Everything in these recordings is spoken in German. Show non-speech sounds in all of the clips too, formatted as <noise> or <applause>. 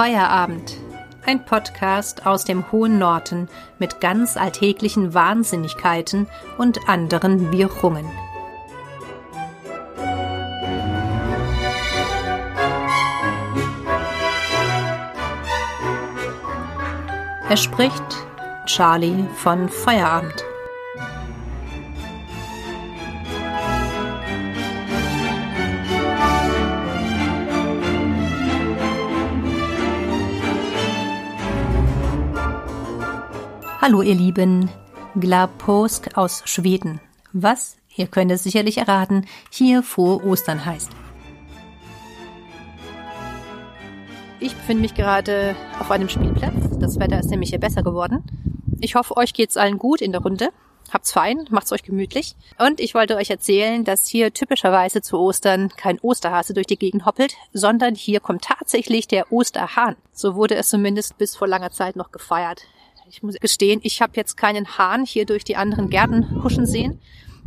Feierabend. Ein Podcast aus dem hohen Norden mit ganz alltäglichen Wahnsinnigkeiten und anderen Wirrungen. Er spricht Charlie von Feierabend. Hallo ihr Lieben, Glaposk aus Schweden. Was, ihr könnt es sicherlich erraten, hier vor Ostern heißt. Ich befinde mich gerade auf einem Spielplatz. Das Wetter ist nämlich hier besser geworden. Ich hoffe, euch geht's allen gut in der Runde. Habt's fein, macht's euch gemütlich. Und ich wollte euch erzählen, dass hier typischerweise zu Ostern kein Osterhase durch die Gegend hoppelt, sondern hier kommt tatsächlich der Osterhahn. So wurde es zumindest bis vor langer Zeit noch gefeiert. Ich muss gestehen, ich habe jetzt keinen Hahn hier durch die anderen Gärten huschen sehen.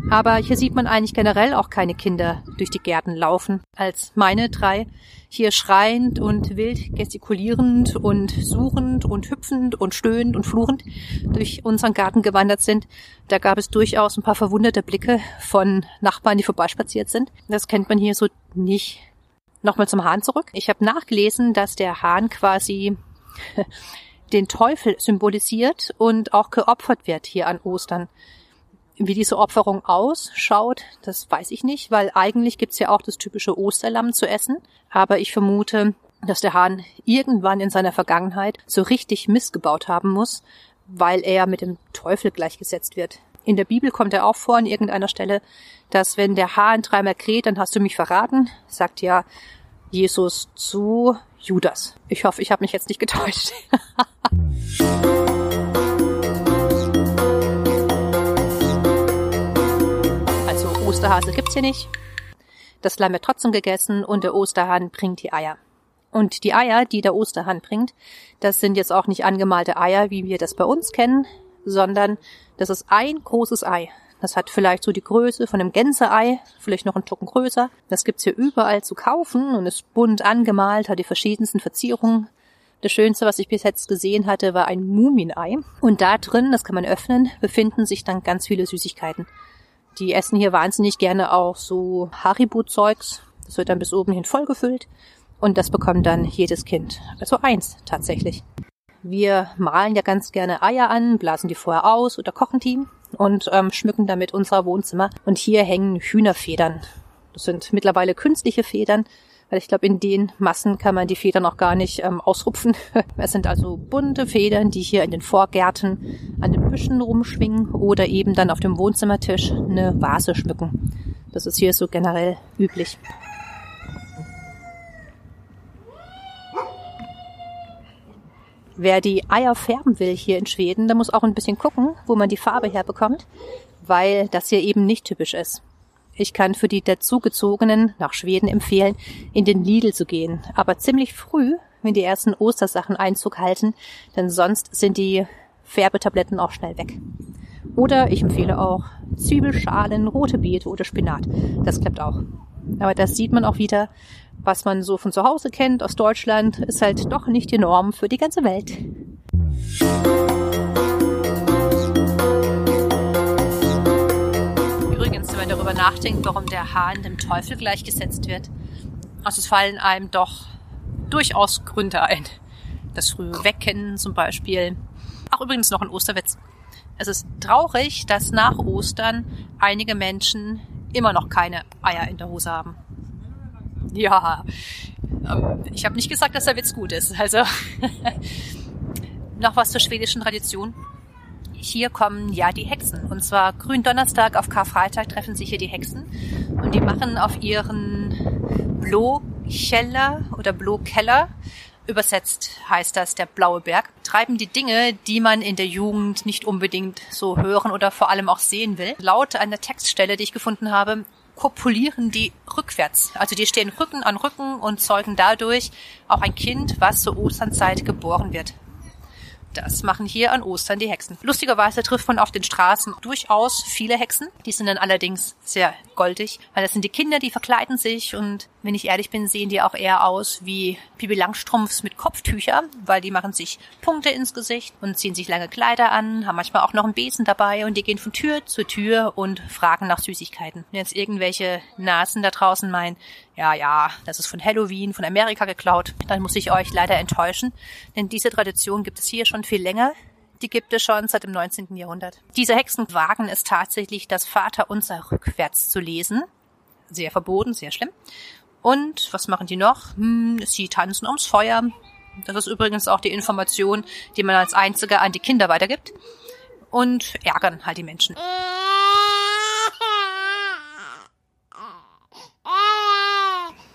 Aber hier sieht man eigentlich generell auch keine Kinder durch die Gärten laufen, als meine drei hier schreiend und wild gestikulierend und suchend und hüpfend und stöhnend und fluchend durch unseren Garten gewandert sind. Da gab es durchaus ein paar verwunderte Blicke von Nachbarn, die vorbeispaziert sind. Das kennt man hier so nicht. Nochmal zum Hahn zurück. Ich habe nachgelesen, dass der Hahn quasi <laughs> den Teufel symbolisiert und auch geopfert wird hier an Ostern. Wie diese Opferung ausschaut, das weiß ich nicht, weil eigentlich gibt's ja auch das typische Osterlamm zu essen. Aber ich vermute, dass der Hahn irgendwann in seiner Vergangenheit so richtig missgebaut haben muss, weil er mit dem Teufel gleichgesetzt wird. In der Bibel kommt er auch vor an irgendeiner Stelle, dass wenn der Hahn dreimal kräht, dann hast du mich verraten, sagt ja Jesus zu Judas. Ich hoffe, ich habe mich jetzt nicht getäuscht. <laughs> also Osterhase gibt's hier nicht. Das Lamm wird trotzdem gegessen und der Osterhahn bringt die Eier. Und die Eier, die der Osterhahn bringt, das sind jetzt auch nicht angemalte Eier, wie wir das bei uns kennen, sondern das ist ein großes Ei. Das hat vielleicht so die Größe von einem Gänseei, vielleicht noch ein Tucken größer. Das gibt's hier überall zu kaufen und ist bunt angemalt, hat die verschiedensten Verzierungen. Das Schönste, was ich bis jetzt gesehen hatte, war ein Muminei. Und da drin, das kann man öffnen, befinden sich dann ganz viele Süßigkeiten. Die essen hier wahnsinnig gerne auch so Haribo-Zeugs. Das wird dann bis oben hin vollgefüllt. Und das bekommt dann jedes Kind. Also eins tatsächlich. Wir malen ja ganz gerne Eier an, blasen die vorher aus oder kochen die und ähm, schmücken damit unser Wohnzimmer. Und hier hängen Hühnerfedern. Das sind mittlerweile künstliche Federn, weil ich glaube, in den Massen kann man die Federn auch gar nicht ähm, ausrupfen. <laughs> es sind also bunte Federn, die hier in den Vorgärten an den Büschen rumschwingen oder eben dann auf dem Wohnzimmertisch eine Vase schmücken. Das ist hier so generell üblich. Wer die Eier färben will hier in Schweden, der muss auch ein bisschen gucken, wo man die Farbe herbekommt, weil das hier eben nicht typisch ist. Ich kann für die dazugezogenen nach Schweden empfehlen, in den Lidl zu gehen, aber ziemlich früh, wenn die ersten Ostersachen Einzug halten, denn sonst sind die Färbetabletten auch schnell weg. Oder ich empfehle auch Zwiebelschalen, rote Beete oder Spinat. Das klappt auch. Aber das sieht man auch wieder, was man so von zu Hause kennt aus Deutschland, ist halt doch nicht die Norm für die ganze Welt. Übrigens, wenn man darüber nachdenkt, warum der Hahn dem Teufel gleichgesetzt wird, also es fallen einem doch durchaus Gründe ein. Das frühe Wecken zum Beispiel. Ach, übrigens noch ein Osterwitz. Es ist traurig, dass nach Ostern einige Menschen immer noch keine Eier in der Hose haben. <laughs> Ja, ähm, ich habe nicht gesagt, dass der Witz gut ist. Also <laughs> noch was zur schwedischen Tradition. Hier kommen ja die Hexen. Und zwar Gründonnerstag auf Karfreitag treffen sich hier die Hexen. Und die machen auf ihren Blokeller oder Blokeller, übersetzt heißt das der blaue Berg, treiben die Dinge, die man in der Jugend nicht unbedingt so hören oder vor allem auch sehen will. Laut einer Textstelle, die ich gefunden habe, kopulieren die rückwärts. Also die stehen Rücken an Rücken und zeugen dadurch auch ein Kind, was zur Osternzeit geboren wird. Das machen hier an Ostern die Hexen. Lustigerweise trifft man auf den Straßen durchaus viele Hexen. Die sind dann allerdings sehr goldig, weil das sind die Kinder, die verkleiden sich und wenn ich ehrlich bin, sehen die auch eher aus wie Pipi Langstrumpfs mit Kopftücher, weil die machen sich Punkte ins Gesicht und ziehen sich lange Kleider an, haben manchmal auch noch einen Besen dabei und die gehen von Tür zu Tür und fragen nach Süßigkeiten. Wenn jetzt irgendwelche Nasen da draußen meinen, ja, ja, das ist von Halloween, von Amerika geklaut, dann muss ich euch leider enttäuschen, denn diese Tradition gibt es hier schon viel länger. Die gibt es schon seit dem 19. Jahrhundert. Diese Hexen wagen es tatsächlich, das Vaterunser rückwärts zu lesen. Sehr verboten, sehr schlimm. Und was machen die noch? Hm, sie tanzen ums Feuer. Das ist übrigens auch die Information, die man als einziger an die Kinder weitergibt. Und ärgern halt die Menschen.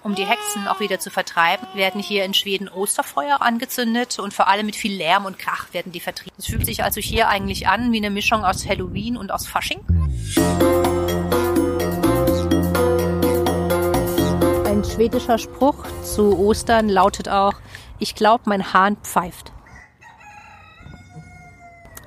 Um die Hexen auch wieder zu vertreiben, werden hier in Schweden Osterfeuer angezündet und vor allem mit viel Lärm und Krach werden die vertrieben. Es fühlt sich also hier eigentlich an wie eine Mischung aus Halloween und aus Fasching. Ein schwedischer Spruch zu Ostern lautet auch, ich glaube, mein Hahn pfeift.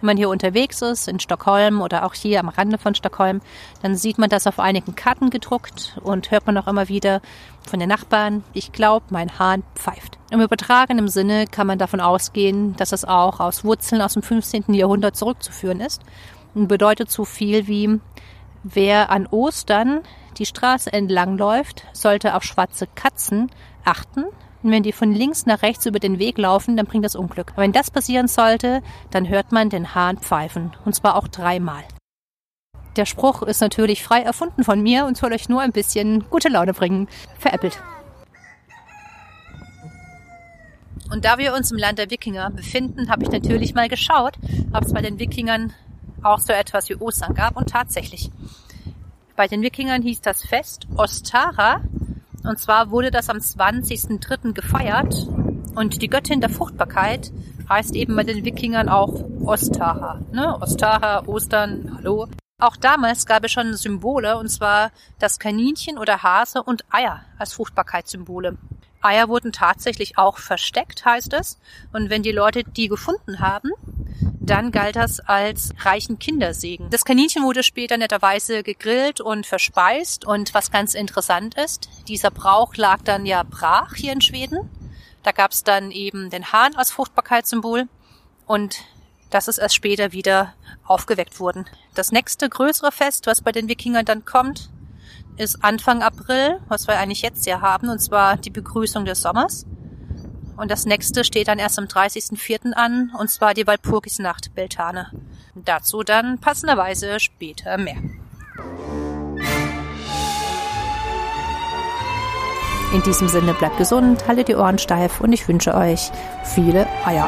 Wenn man hier unterwegs ist, in Stockholm oder auch hier am Rande von Stockholm, dann sieht man das auf einigen Karten gedruckt und hört man auch immer wieder von den Nachbarn, ich glaube, mein Hahn pfeift. Im übertragenen Sinne kann man davon ausgehen, dass es auch aus Wurzeln aus dem 15. Jahrhundert zurückzuführen ist und bedeutet so viel wie, wer an Ostern die Straße entlang läuft, sollte auf schwarze Katzen achten, und wenn die von links nach rechts über den Weg laufen, dann bringt das Unglück. Aber wenn das passieren sollte, dann hört man den Hahn pfeifen. Und zwar auch dreimal. Der Spruch ist natürlich frei erfunden von mir und soll euch nur ein bisschen gute Laune bringen. Veräppelt. Und da wir uns im Land der Wikinger befinden, habe ich natürlich mal geschaut, ob es bei den Wikingern auch so etwas wie Ostern gab. Und tatsächlich. Bei den Wikingern hieß das Fest Ostara und zwar wurde das am 20.03. gefeiert und die Göttin der Fruchtbarkeit heißt eben bei den Wikingern auch Ostaha. Ne? Ostaha, Ostern, hallo. Auch damals gab es schon Symbole, und zwar das Kaninchen oder Hase und Eier als Fruchtbarkeitssymbole. Eier wurden tatsächlich auch versteckt, heißt es. Und wenn die Leute die gefunden haben, dann galt das als reichen Kindersegen. Das Kaninchen wurde später netterweise gegrillt und verspeist. Und was ganz interessant ist, dieser Brauch lag dann ja brach hier in Schweden. Da gab es dann eben den Hahn als Fruchtbarkeitssymbol. Und das ist erst später wieder aufgeweckt worden. Das nächste größere Fest, was bei den Wikingern dann kommt, ist Anfang April, was wir eigentlich jetzt ja haben, und zwar die Begrüßung des Sommers. Und das nächste steht dann erst am 30.04. an, und zwar die Walpurgisnacht Beltane. Dazu dann passenderweise später mehr. In diesem Sinne bleibt gesund, haltet die Ohren steif und ich wünsche euch viele Eier.